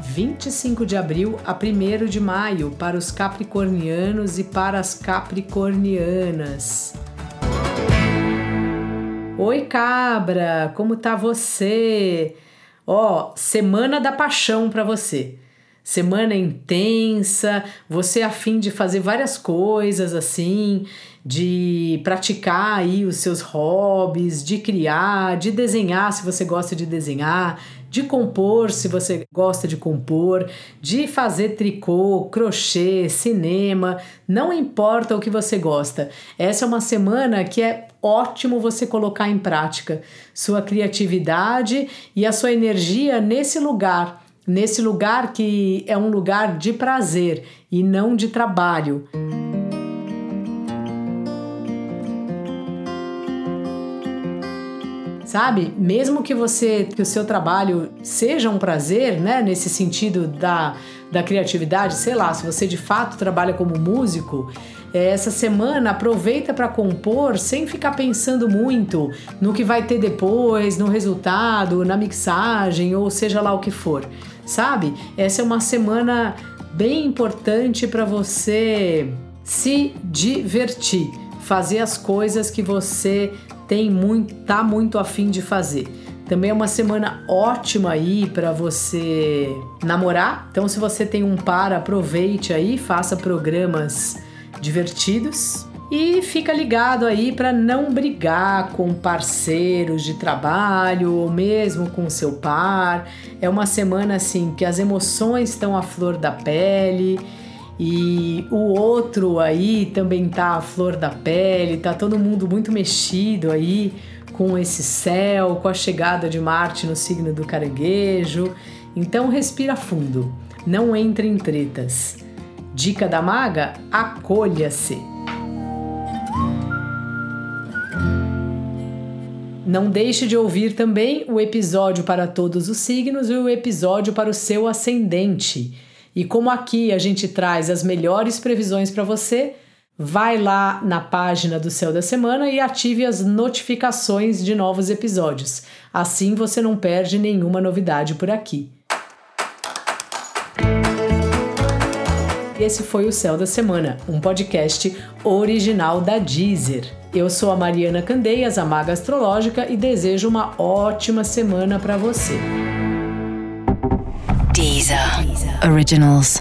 25 de abril a 1 de maio para os capricornianos e para as capricornianas. Oi, cabra, como tá você? Ó, semana da paixão para você. Semana intensa, você afim de fazer várias coisas assim, de praticar aí os seus hobbies, de criar, de desenhar se você gosta de desenhar, de compor, se você gosta de compor, de fazer tricô, crochê, cinema, não importa o que você gosta. Essa é uma semana que é ótimo você colocar em prática sua criatividade e a sua energia nesse lugar, nesse lugar que é um lugar de prazer e não de trabalho. Sabe? Mesmo que você que o seu trabalho seja um prazer, né, nesse sentido da, da criatividade, sei lá, se você de fato trabalha como músico, é, essa semana aproveita para compor sem ficar pensando muito no que vai ter depois, no resultado, na mixagem ou seja lá o que for, sabe? Essa é uma semana bem importante para você se divertir, fazer as coisas que você tem muito, tá muito afim de fazer. Também é uma semana ótima aí para você namorar. Então, se você tem um par, aproveite aí, faça programas divertidos. E fica ligado aí para não brigar com parceiros de trabalho ou mesmo com seu par. É uma semana assim que as emoções estão à flor da pele e o outro aí também tá a flor da pele, tá todo mundo muito mexido aí com esse céu, com a chegada de Marte no signo do caranguejo. Então respira fundo, não entre em tretas. Dica da maga: acolha-se. Não deixe de ouvir também o episódio para todos os signos e o episódio para o seu ascendente. E como aqui a gente traz as melhores previsões para você, vai lá na página do Céu da Semana e ative as notificações de novos episódios. Assim você não perde nenhuma novidade por aqui. Esse foi o Céu da Semana, um podcast original da Deezer. Eu sou a Mariana Candeias, a Maga Astrológica, e desejo uma ótima semana para você. Deezer. Originals.